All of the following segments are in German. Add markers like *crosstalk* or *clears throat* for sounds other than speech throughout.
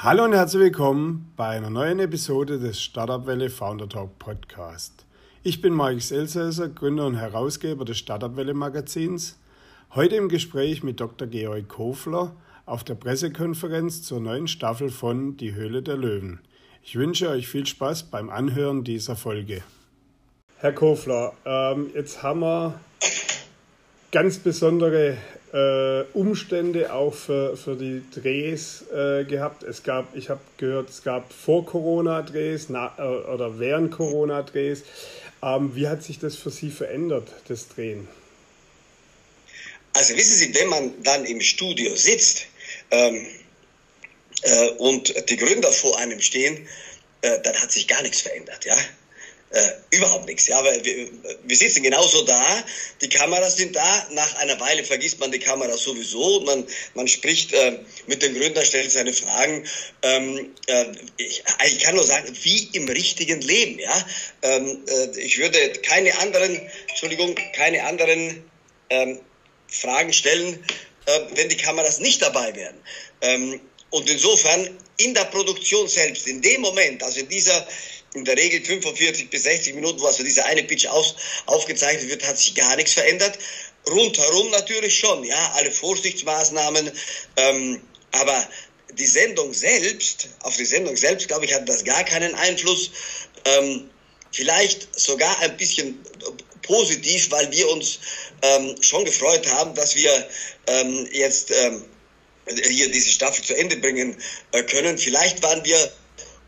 Hallo und herzlich willkommen bei einer neuen Episode des Startup Welle Founder Talk Podcast. Ich bin Markus Elsässer, Gründer und Herausgeber des Startup Welle Magazins. Heute im Gespräch mit Dr. Georg Kofler auf der Pressekonferenz zur neuen Staffel von Die Höhle der Löwen. Ich wünsche euch viel Spaß beim Anhören dieser Folge. Herr Kofler, ähm, jetzt haben wir ganz besondere äh, Umstände auch für, für die Drehs äh, gehabt. Es gab, ich habe gehört, es gab vor Corona-Drehs äh, oder während Corona-Drehs. Ähm, wie hat sich das für Sie verändert, das Drehen? Also wissen Sie, wenn man dann im Studio sitzt ähm, äh, und die Gründer vor einem stehen, äh, dann hat sich gar nichts verändert, ja. Äh, überhaupt nichts. Ja, weil wir, wir sitzen genauso da, die Kameras sind da, nach einer Weile vergisst man die Kamera sowieso, man, man spricht äh, mit dem Gründer, stellt seine Fragen. Ähm, äh, ich, ich kann nur sagen, wie im richtigen Leben. Ja? Ähm, äh, ich würde keine anderen, Entschuldigung, keine anderen ähm, Fragen stellen, äh, wenn die Kameras nicht dabei wären. Ähm, und insofern in der Produktion selbst, in dem Moment, also in dieser in der Regel 45 bis 60 Minuten, wo also dieser eine Pitch auf, aufgezeichnet wird, hat sich gar nichts verändert. Rundherum natürlich schon, ja, alle Vorsichtsmaßnahmen, ähm, aber die Sendung selbst, auf die Sendung selbst, glaube ich, hat das gar keinen Einfluss. Ähm, vielleicht sogar ein bisschen positiv, weil wir uns ähm, schon gefreut haben, dass wir ähm, jetzt ähm, hier diese Staffel zu Ende bringen äh, können. Vielleicht waren wir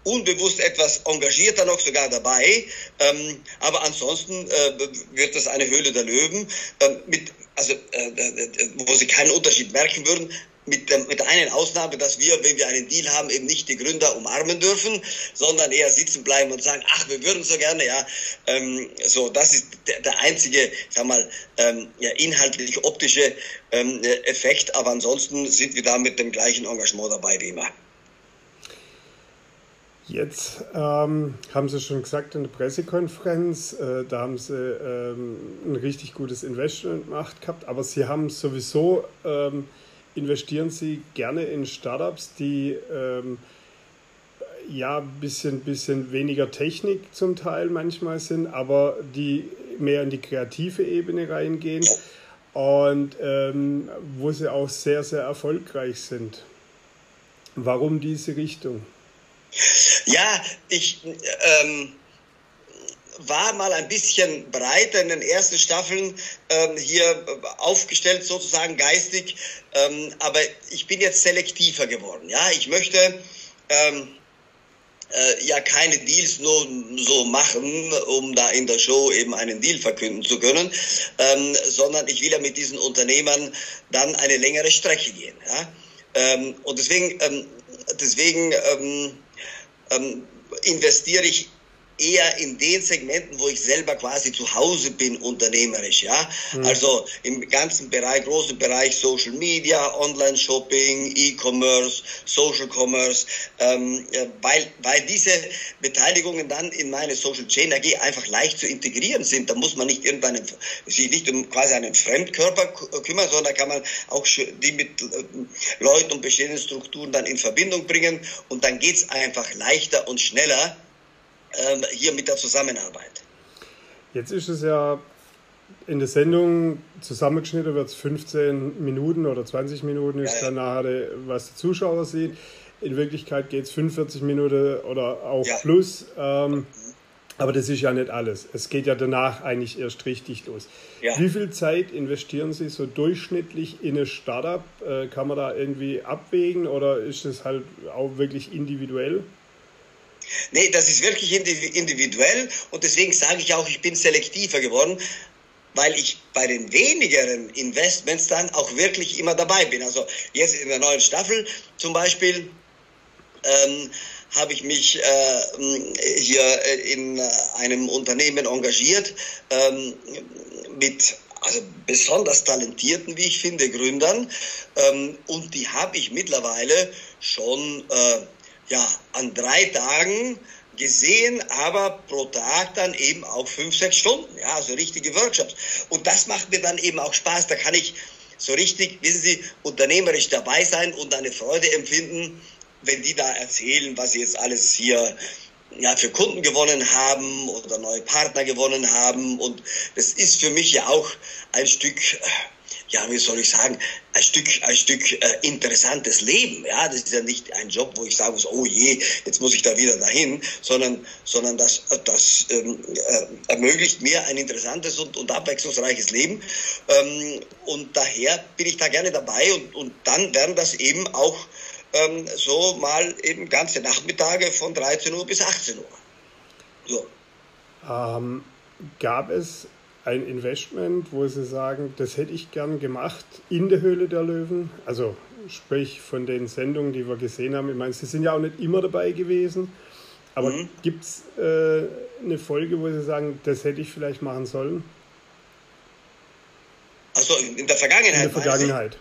unbewusst etwas engagierter noch sogar dabei. Ähm, aber ansonsten äh, wird das eine Höhle der Löwen, äh, mit, also, äh, äh, wo sie keinen Unterschied merken würden. Mit, der, mit der einen Ausnahme, dass wir, wenn wir einen Deal haben, eben nicht die Gründer umarmen dürfen, sondern eher sitzen bleiben und sagen, ach, wir würden so gerne, ja. Ähm, so, das ist der, der einzige, sag mal, ähm, ja, inhaltlich optische ähm, Effekt. Aber ansonsten sind wir da mit dem gleichen Engagement dabei wie immer. Jetzt ähm, haben Sie schon gesagt in der Pressekonferenz, äh, da haben Sie ähm, ein richtig gutes Investment gemacht gehabt, aber Sie haben sowieso, ähm, investieren Sie gerne in Startups, die ähm, ja ein bisschen, bisschen weniger Technik zum Teil manchmal sind, aber die mehr in die kreative Ebene reingehen und ähm, wo Sie auch sehr, sehr erfolgreich sind. Warum diese Richtung? Ja, ich ähm, war mal ein bisschen breiter in den ersten Staffeln ähm, hier aufgestellt, sozusagen geistig, ähm, aber ich bin jetzt selektiver geworden. Ja, ich möchte ähm, äh, ja keine Deals nur so machen, um da in der Show eben einen Deal verkünden zu können, ähm, sondern ich will ja mit diesen Unternehmern dann eine längere Strecke gehen. Ja? Ähm, und deswegen, ähm, deswegen ähm, investiere ich eher in den Segmenten, wo ich selber quasi zu Hause bin, unternehmerisch, ja. Mhm. Also im ganzen Bereich, großen Bereich Social Media, Online-Shopping, E-Commerce, Social Commerce, ähm, weil, weil diese Beteiligungen dann in meine Social Chain AG einfach leicht zu integrieren sind. Da muss man nicht irgendeinen, sich nicht um quasi einen Fremdkörper kümmern, sondern kann man auch die mit äh, Leuten und bestehenden Strukturen dann in Verbindung bringen und dann geht's einfach leichter und schneller ähm, hier mit der Zusammenarbeit. Jetzt ist es ja in der Sendung zusammengeschnitten, wird es 15 Minuten oder 20 Minuten, ist ja, dann nachher, was der Zuschauer sieht. In Wirklichkeit geht es 45 Minuten oder auch ja. plus. Ähm, aber das ist ja nicht alles. Es geht ja danach eigentlich erst richtig los. Ja. Wie viel Zeit investieren Sie so durchschnittlich in ein Startup? Äh, kann man da irgendwie abwägen oder ist es halt auch wirklich individuell? Nee, das ist wirklich individuell und deswegen sage ich auch, ich bin selektiver geworden, weil ich bei den wenigeren Investments dann auch wirklich immer dabei bin. Also jetzt in der neuen Staffel zum Beispiel ähm, habe ich mich äh, hier in einem Unternehmen engagiert ähm, mit also besonders talentierten, wie ich finde, Gründern. Ähm, und die habe ich mittlerweile schon äh, ja, an drei Tagen gesehen, aber pro Tag dann eben auch fünf, sechs Stunden, ja, also richtige Workshops. Und das macht mir dann eben auch Spaß. Da kann ich so richtig, wissen Sie, unternehmerisch dabei sein und eine Freude empfinden, wenn die da erzählen, was sie jetzt alles hier ja, für Kunden gewonnen haben oder neue Partner gewonnen haben. Und das ist für mich ja auch ein Stück, ja, wie soll ich sagen, ein Stück, ein Stück äh, interessantes Leben. Ja, das ist ja nicht ein Job, wo ich sagen muss, oh je, jetzt muss ich da wieder dahin, sondern, sondern das, das ähm, äh, ermöglicht mir ein interessantes und, und abwechslungsreiches Leben. Ähm, und daher bin ich da gerne dabei und, und dann werden das eben auch ähm, so mal eben ganze Nachmittage von 13 Uhr bis 18 Uhr. So. Ähm, gab es ein Investment, wo Sie sagen, das hätte ich gern gemacht in der Höhle der Löwen? Also sprich von den Sendungen, die wir gesehen haben. Ich meine, Sie sind ja auch nicht immer dabei gewesen. Aber mhm. gibt es äh, eine Folge, wo Sie sagen, das hätte ich vielleicht machen sollen? Also in der Vergangenheit. In der Vergangenheit.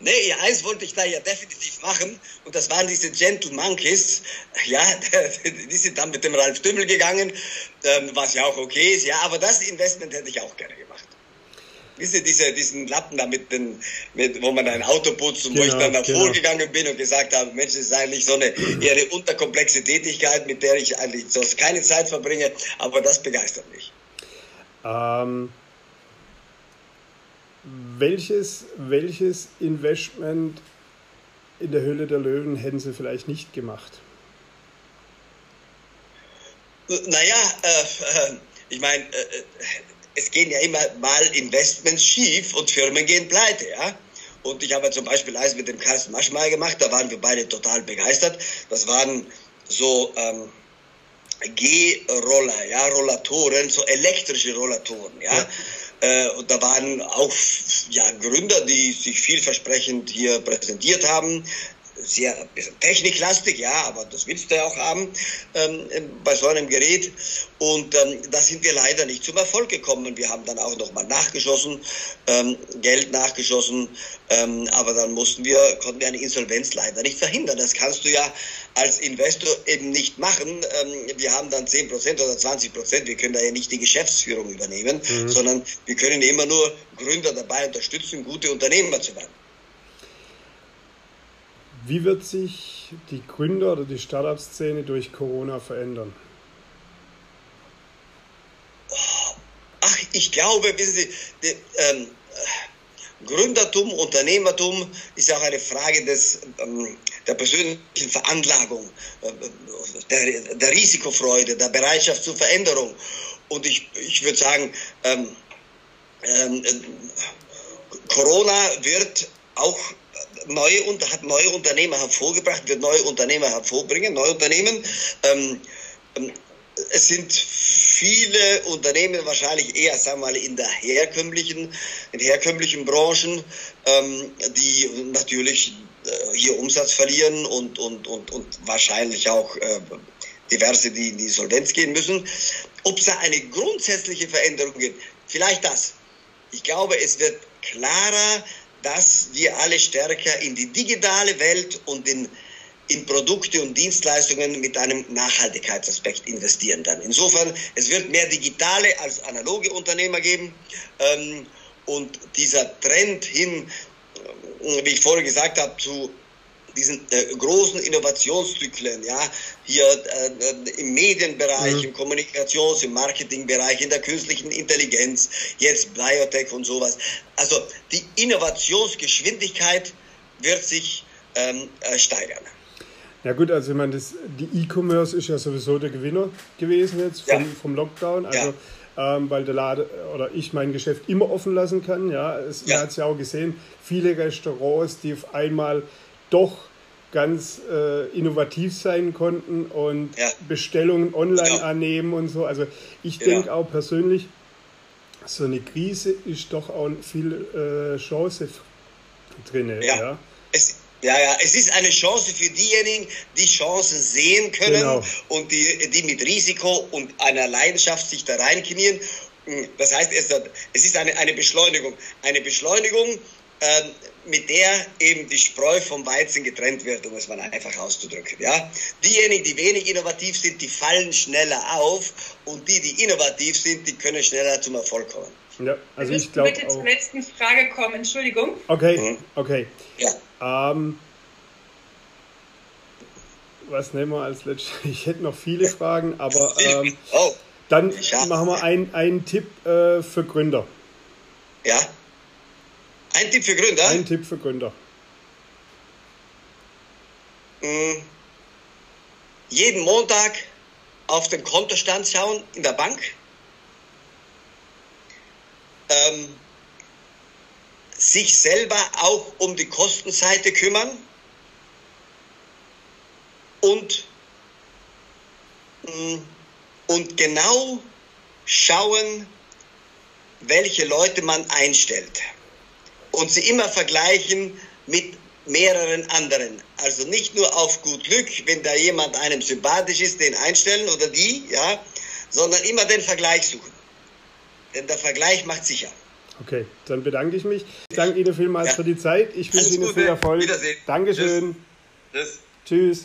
Nee, eins wollte ich da ja definitiv machen und das waren diese Gentle Monkeys. *laughs* Ja, *laughs* die sind dann mit dem Ralf Dümmel gegangen, ähm, was ja auch okay ist. Ja, aber das Investment hätte ich auch gerne gemacht. Wisst ihr, diese, diesen Lappen da mit den, mit, wo man ein Auto putzt und genau, wo ich genau, dann davor genau. gegangen bin und gesagt habe, Mensch, das ist eigentlich so eine *clears throat* eher eine unterkomplexe Tätigkeit, mit der ich eigentlich sonst keine Zeit verbringe, aber das begeistert mich. Ähm, welches, welches Investment in der Höhle der Löwen hätten Sie vielleicht nicht gemacht? Naja, äh, äh, ich meine, äh, es gehen ja immer mal Investments schief und Firmen gehen pleite, ja. Und ich habe ja zum Beispiel eins mit dem Carsten Maschmeyer gemacht, da waren wir beide total begeistert. Das waren so ähm, G-Roller, ja, Rollatoren, so elektrische Rollatoren, ja. ja. Äh, und da waren auch ja, Gründer, die sich vielversprechend hier präsentiert haben. Sehr techniklastig, ja, aber das willst du ja auch haben ähm, bei so einem Gerät. Und ähm, da sind wir leider nicht zum Erfolg gekommen. Wir haben dann auch nochmal nachgeschossen, ähm, Geld nachgeschossen, ähm, aber dann mussten wir, konnten wir eine Insolvenz leider nicht verhindern. Das kannst du ja als Investor eben nicht machen. Ähm, wir haben dann 10% oder 20%, wir können da ja nicht die Geschäftsführung übernehmen, mhm. sondern wir können immer nur Gründer dabei unterstützen, gute Unternehmer zu werden. Wie wird sich die Gründer- oder die Startup-Szene durch Corona verändern? Ach, ich glaube, wissen Sie, die, ähm, Gründertum, Unternehmertum ist auch eine Frage des, ähm, der persönlichen Veranlagung, äh, der, der, Risikofreude, der Bereitschaft zur Veränderung. Und ich, ich würde sagen, ähm, ähm, Corona wird auch neue, hat neue Unternehmer hervorgebracht, wird neue Unternehmer hervorbringen, neue Unternehmen. Ähm, ähm es sind viele Unternehmen wahrscheinlich eher, sagen wir mal, in der herkömmlichen, in herkömmlichen Branchen, ähm, die natürlich äh, hier Umsatz verlieren und, und, und, und wahrscheinlich auch äh, diverse, die in die Solvenz gehen müssen. Ob es da eine grundsätzliche Veränderung gibt, vielleicht das. Ich glaube, es wird klarer, dass wir alle stärker in die digitale Welt und in in Produkte und Dienstleistungen mit einem Nachhaltigkeitsaspekt investieren dann. Insofern, es wird mehr digitale als analoge Unternehmer geben ähm, und dieser Trend hin, äh, wie ich vorher gesagt habe, zu diesen äh, großen Innovationszyklen, ja, hier äh, im Medienbereich, mhm. im Kommunikations-, im Marketingbereich, in der künstlichen Intelligenz, jetzt Biotech und sowas. Also die Innovationsgeschwindigkeit wird sich ähm, äh, steigern. Ja gut, also ich meine, das, die E-Commerce ist ja sowieso der Gewinner gewesen jetzt vom, ja. vom Lockdown. Also ja. ähm, weil der Laden oder ich mein Geschäft immer offen lassen kann. Ja, es, ja. man hat es ja auch gesehen, viele Restaurants, die auf einmal doch ganz äh, innovativ sein konnten und ja. Bestellungen online ja. annehmen und so. Also ich denke ja. auch persönlich, so eine Krise ist doch auch viel äh, Chance drin. Ja. Es, ja, ja, es ist eine Chance für diejenigen, die Chancen sehen können genau. und die, die mit Risiko und einer Leidenschaft sich da reinknien. Das heißt, es, es ist eine, eine Beschleunigung. Eine Beschleunigung, äh, mit der eben die Spreu vom Weizen getrennt wird, um es mal einfach auszudrücken. Ja? Diejenigen, die wenig innovativ sind, die fallen schneller auf und die, die innovativ sind, die können schneller zum Erfolg kommen. Ja, also ich glaube bitte zur letzten Frage kommen, Entschuldigung. Okay, mhm. okay. Ja. Ähm, was nehmen wir als letztes? *laughs* Ich hätte noch viele Fragen, aber ähm, *laughs* oh, dann ja. machen wir einen, einen Tipp äh, für Gründer. Ja. Ein Tipp für Gründer? Ein Tipp für Gründer. Mhm. Jeden Montag auf den Kontostand schauen in der Bank. Ähm, sich selber auch um die Kostenseite kümmern und, mm, und genau schauen, welche Leute man einstellt. Und sie immer vergleichen mit mehreren anderen. Also nicht nur auf gut Glück, wenn da jemand einem sympathisch ist, den einstellen oder die, ja, sondern immer den Vergleich suchen. Denn der Vergleich macht sicher. Okay, dann bedanke ich mich. Ich danke Ihnen vielmals ja. für die Zeit. Ich wünsche Ihnen viel Erfolg. Wiedersehen. Dankeschön. Tschüss. Tschüss.